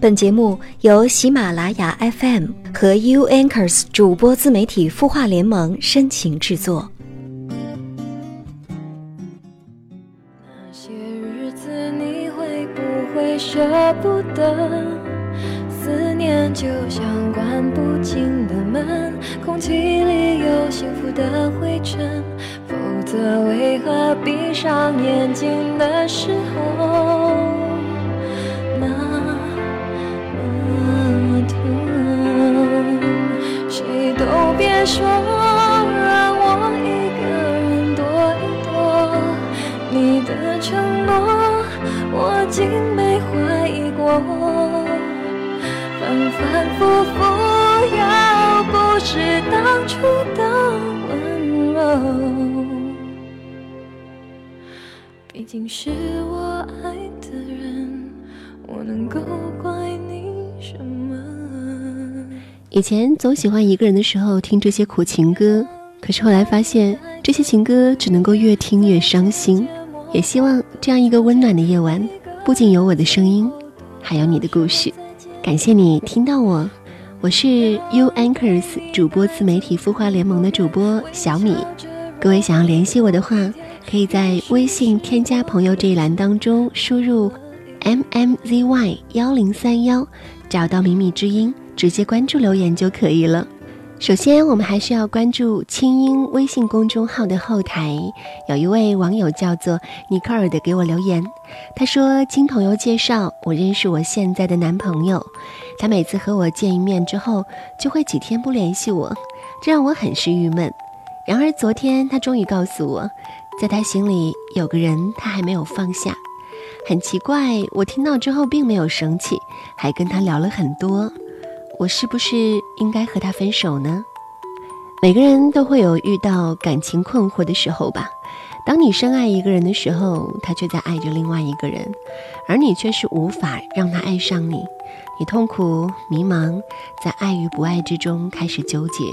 本节目由喜马拉雅 FM 和 U Anchors 主播自媒体孵化联盟深情制作。那些日子你会不会舍不得？思念就像关不紧的门，空气里有幸福的灰尘，否则为何闭上眼睛的时候以前总喜欢一个人的时候听这些苦情歌，可是后来发现这些情歌只能够越听越伤心。也希望这样一个温暖的夜晚，不仅有我的声音，还有你的故事。感谢你听到我，我是 U Anchors 主播自媒体孵化联盟的主播小米。各位想要联系我的话，可以在微信添加朋友这一栏当中输入 M M Z Y 幺零三幺，找到米米之音，直接关注留言就可以了。首先，我们还需要关注清音微信公众号的后台，有一位网友叫做尼克尔的给我留言，他说经朋友介绍，我认识我现在的男朋友，他每次和我见一面之后，就会几天不联系我，这让我很是郁闷。然而昨天他终于告诉我，在他心里有个人他还没有放下。很奇怪，我听到之后并没有生气，还跟他聊了很多。我是不是应该和他分手呢？每个人都会有遇到感情困惑的时候吧。当你深爱一个人的时候，他却在爱着另外一个人，而你却是无法让他爱上你。你痛苦、迷茫，在爱与不爱之中开始纠结。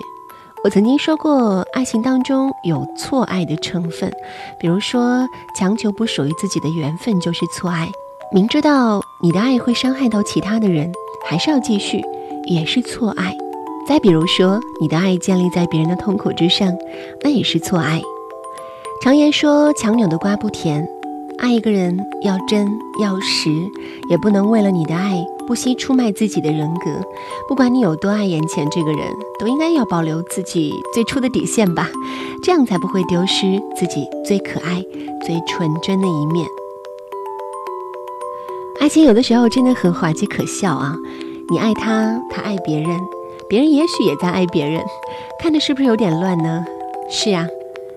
我曾经说过，爱情当中有错爱的成分，比如说强求不属于自己的缘分就是错爱，明知道你的爱会伤害到其他的人，还是要继续。也是错爱，再比如说，你的爱建立在别人的痛苦之上，那也是错爱。常言说，强扭的瓜不甜，爱一个人要真要实，也不能为了你的爱不惜出卖自己的人格。不管你有多爱眼前这个人，都应该要保留自己最初的底线吧，这样才不会丢失自己最可爱、最纯真的一面。爱情有的时候真的很滑稽可笑啊。你爱他，他爱别人，别人也许也在爱别人，看的是不是有点乱呢？是啊，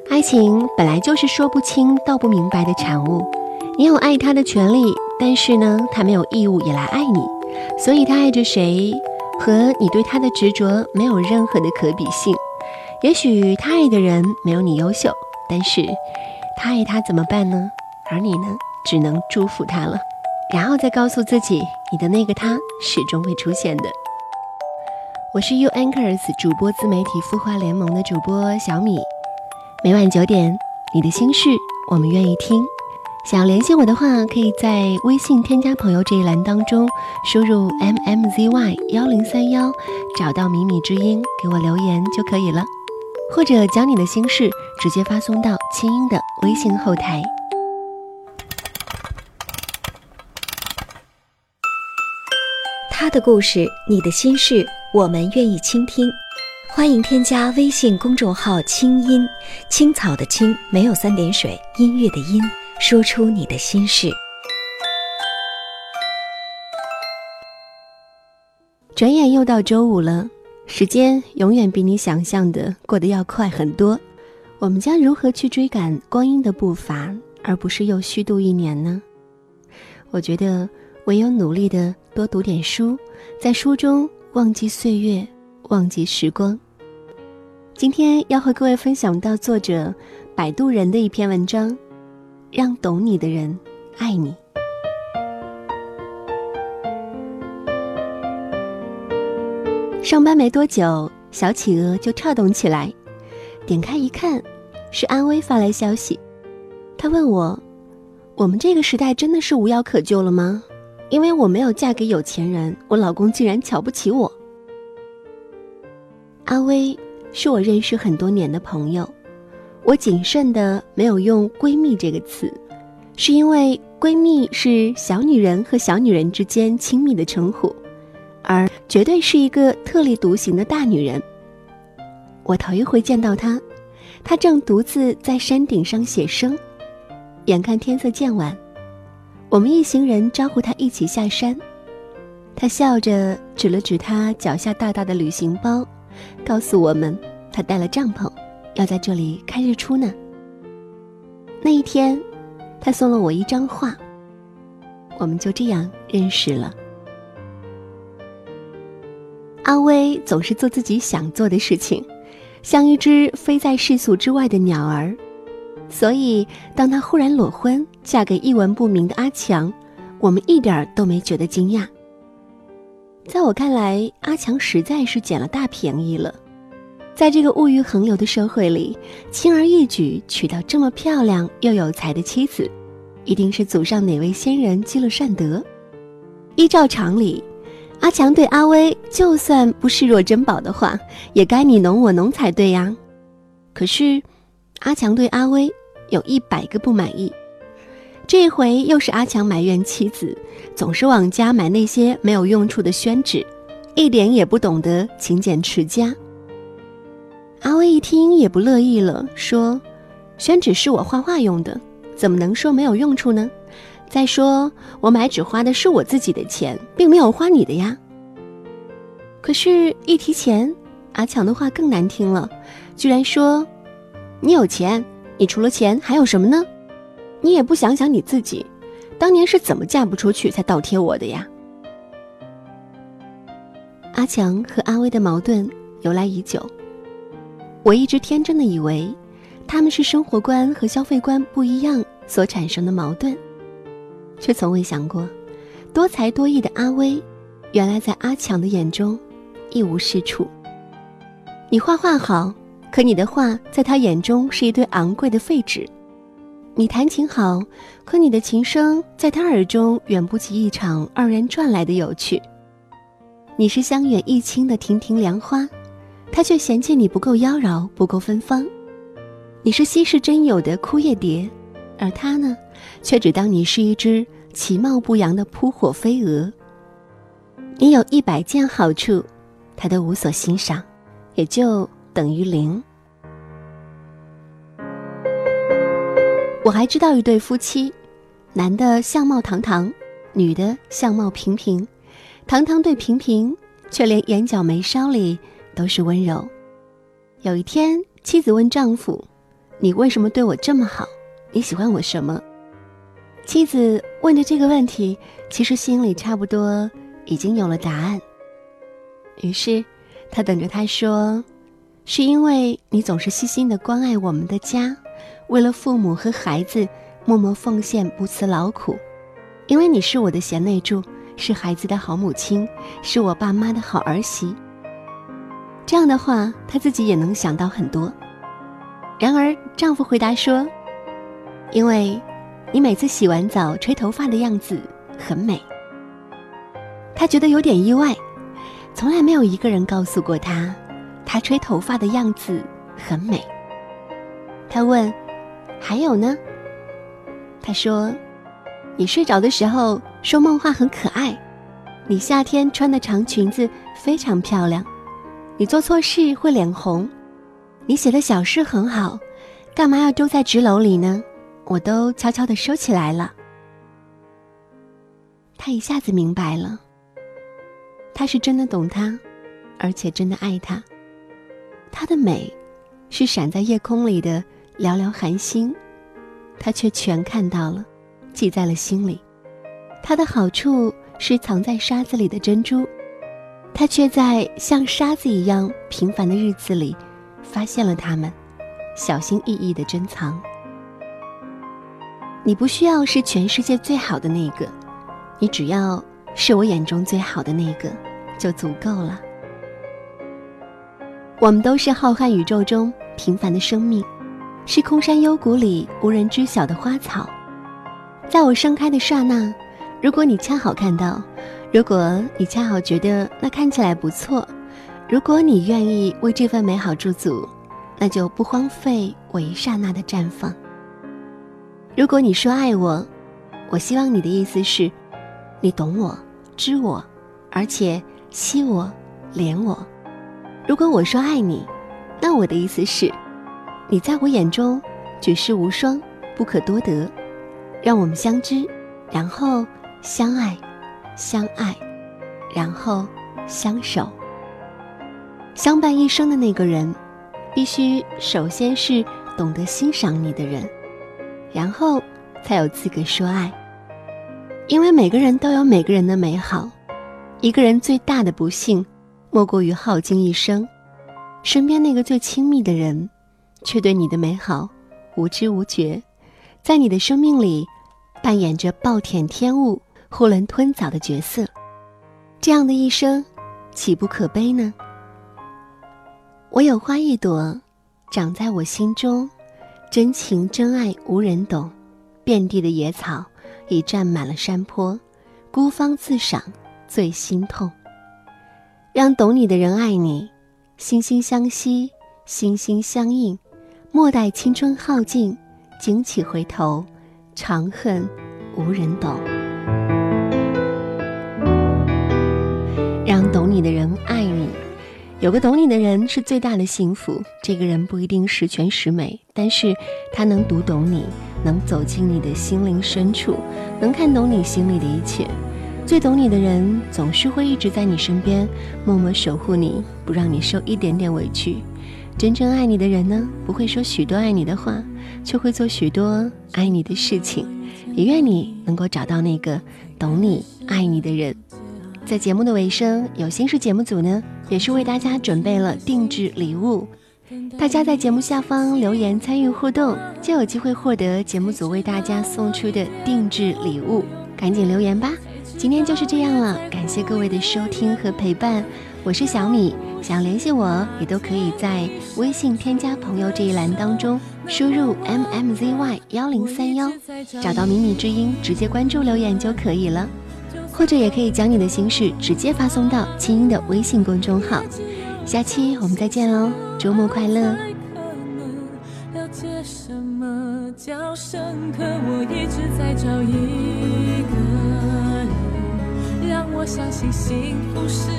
爱情本来就是说不清道不明白的产物。你有爱他的权利，但是呢，他没有义务也来爱你。所以他爱着谁，和你对他的执着没有任何的可比性。也许他爱的人没有你优秀，但是他爱他怎么办呢？而你呢，只能祝福他了。然后再告诉自己，你的那个他始终会出现的。我是 U Anchors 主播自媒体孵化联盟的主播小米，每晚九点，你的心事我们愿意听。想要联系我的话，可以在微信添加朋友这一栏当中输入 M M Z Y 幺零三幺，找到米米之音，给我留言就可以了，或者将你的心事直接发送到清音的微信后台。他的故事，你的心事，我们愿意倾听。欢迎添加微信公众号“清音青草”的青，没有三点水，音乐的音，说出你的心事。转眼又到周五了，时间永远比你想象的过得要快很多。我们将如何去追赶光阴的步伐，而不是又虚度一年呢？我觉得。唯有努力的多读点书，在书中忘记岁月，忘记时光。今天要和各位分享到作者摆渡人的一篇文章，让懂你的人爱你。上班没多久，小企鹅就跳动起来，点开一看，是安薇发来消息。他问我：“我们这个时代真的是无药可救了吗？”因为我没有嫁给有钱人，我老公竟然瞧不起我。阿威是我认识很多年的朋友，我谨慎的没有用“闺蜜”这个词，是因为闺蜜是小女人和小女人之间亲密的称呼，而绝对是一个特立独行的大女人。我头一回见到她，她正独自在山顶上写生，眼看天色渐晚。我们一行人招呼他一起下山，他笑着指了指他脚下大大的旅行包，告诉我们他带了帐篷，要在这里看日出呢。那一天，他送了我一张画，我们就这样认识了。阿威总是做自己想做的事情，像一只飞在世俗之外的鸟儿。所以，当她忽然裸婚，嫁给一文不名的阿强，我们一点儿都没觉得惊讶。在我看来，阿强实在是捡了大便宜了。在这个物欲横流的社会里，轻而易举娶到这么漂亮又有才的妻子，一定是祖上哪位先人积了善德。依照常理，阿强对阿威就算不视若珍宝的话，也该你侬我侬才对呀。可是，阿强对阿威。有一百个不满意，这回又是阿强埋怨妻子总是往家买那些没有用处的宣纸，一点也不懂得勤俭持家。阿威一听也不乐意了，说：“宣纸是我画画用的，怎么能说没有用处呢？再说我买纸花的是我自己的钱，并没有花你的呀。”可是，一提钱，阿强的话更难听了，居然说：“你有钱。”你除了钱还有什么呢？你也不想想你自己，当年是怎么嫁不出去才倒贴我的呀？阿强和阿威的矛盾由来已久，我一直天真的以为他们是生活观和消费观不一样所产生的矛盾，却从未想过，多才多艺的阿威，原来在阿强的眼中一无是处。你画画好。可你的画在他眼中是一堆昂贵的废纸，你弹琴好，可你的琴声在他耳中远不及一场二人转来的有趣。你是香远益清的亭亭凉花，他却嫌弃你不够妖娆，不够芬芳。你是稀世珍有的枯叶蝶，而他呢，却只当你是一只其貌不扬的扑火飞蛾。你有一百件好处，他都无所欣赏，也就。等于零。我还知道一对夫妻，男的相貌堂堂，女的相貌平平，堂堂对平平，却连眼角眉梢里都是温柔。有一天，妻子问丈夫：“你为什么对我这么好？你喜欢我什么？”妻子问着这个问题，其实心里差不多已经有了答案。于是，他等着他说。是因为你总是细心的关爱我们的家，为了父母和孩子默默奉献，不辞劳苦。因为你是我的贤内助，是孩子的好母亲，是我爸妈的好儿媳。这样的话，她自己也能想到很多。然而，丈夫回答说：“因为，你每次洗完澡吹头发的样子很美。”她觉得有点意外，从来没有一个人告诉过她。他吹头发的样子很美。他问：“还有呢？”他说：“你睡着的时候说梦话很可爱，你夏天穿的长裙子非常漂亮，你做错事会脸红，你写的小诗很好，干嘛要丢在纸篓里呢？我都悄悄的收起来了。”他一下子明白了，他是真的懂他，而且真的爱他。她的美，是闪在夜空里的寥寥寒星，他却全看到了，记在了心里。它的好处是藏在沙子里的珍珠，他却在像沙子一样平凡的日子里，发现了它们，小心翼翼的珍藏。你不需要是全世界最好的那个，你只要是我眼中最好的那个，就足够了。我们都是浩瀚宇宙中平凡的生命，是空山幽谷里无人知晓的花草。在我盛开的刹那，如果你恰好看到，如果你恰好觉得那看起来不错，如果你愿意为这份美好驻足，那就不荒废我一刹那的绽放。如果你说爱我，我希望你的意思是，你懂我，知我，而且惜我，怜我。如果我说爱你，那我的意思是，你在我眼中举世无双，不可多得。让我们相知，然后相爱，相爱，然后相守，相伴一生的那个人，必须首先是懂得欣赏你的人，然后才有资格说爱。因为每个人都有每个人的美好，一个人最大的不幸，莫过于耗尽一生，身边那个最亲密的人，却对你的美好无知无觉。在你的生命里，扮演着暴殄天物、囫囵吞枣的角色，这样的一生，岂不可悲呢？我有花一朵，长在我心中，真情真爱无人懂，遍地的野草已占满了山坡，孤芳自赏最心痛。让懂你的人爱你，心心相惜，心心相印，莫待青春耗尽。惊起回头，长恨无人懂。让懂你的人爱你，有个懂你的人是最大的幸福。这个人不一定十全十美，但是他能读懂你，能走进你的心灵深处，能看懂你心里的一切。最懂你的人，总是会一直在你身边，默默守护你，不让你受一点点委屈。真正爱你的人呢，不会说许多爱你的话，却会做许多爱你的事情。也愿你能够找到那个懂你、爱你的人。在节目的尾声，有心事节目组呢，也是为大家准备了定制礼物。大家在节目下方留言参与互动，就有机会获得节目组为大家送出的定制礼物。赶紧留言吧！今天就是这样了，感谢各位的收听和陪伴，我是小米。想联系我，也都可以在微信添加朋友这一栏当中输入 m m z y 幺零三幺，找到米米之音，直接关注留言就可以了。或者也可以将你的心事直接发送到清音的微信公众号。下期我们再见喽，周末快乐。什么相信幸福是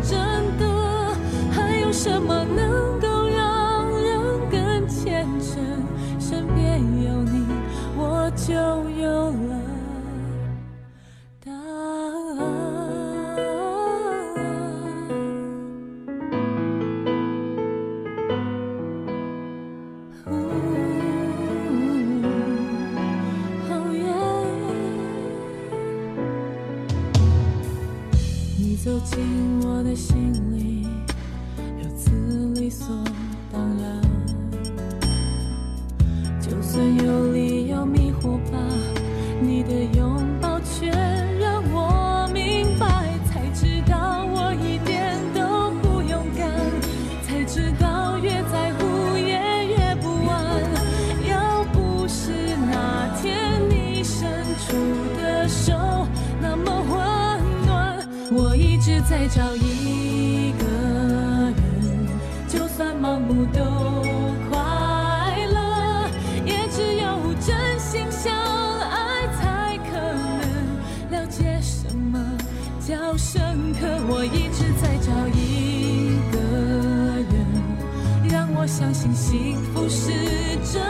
真的还有什么能够让人更虔诚？身边有你我就走进我的心里。我一直在找一个。盲目都快乐，也只有真心相爱，才可能了解什么叫深刻。我一直在找一个人，让我相信幸福是真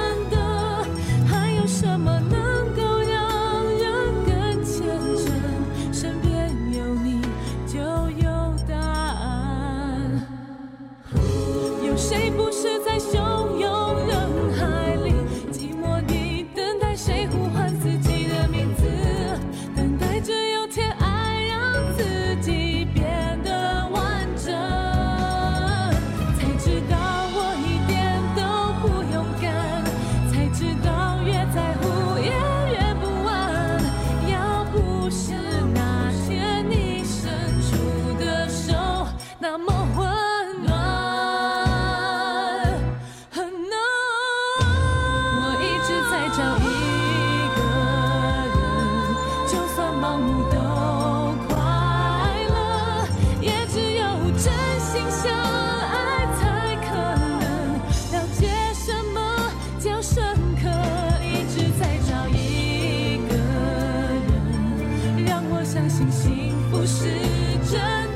信幸福是真的。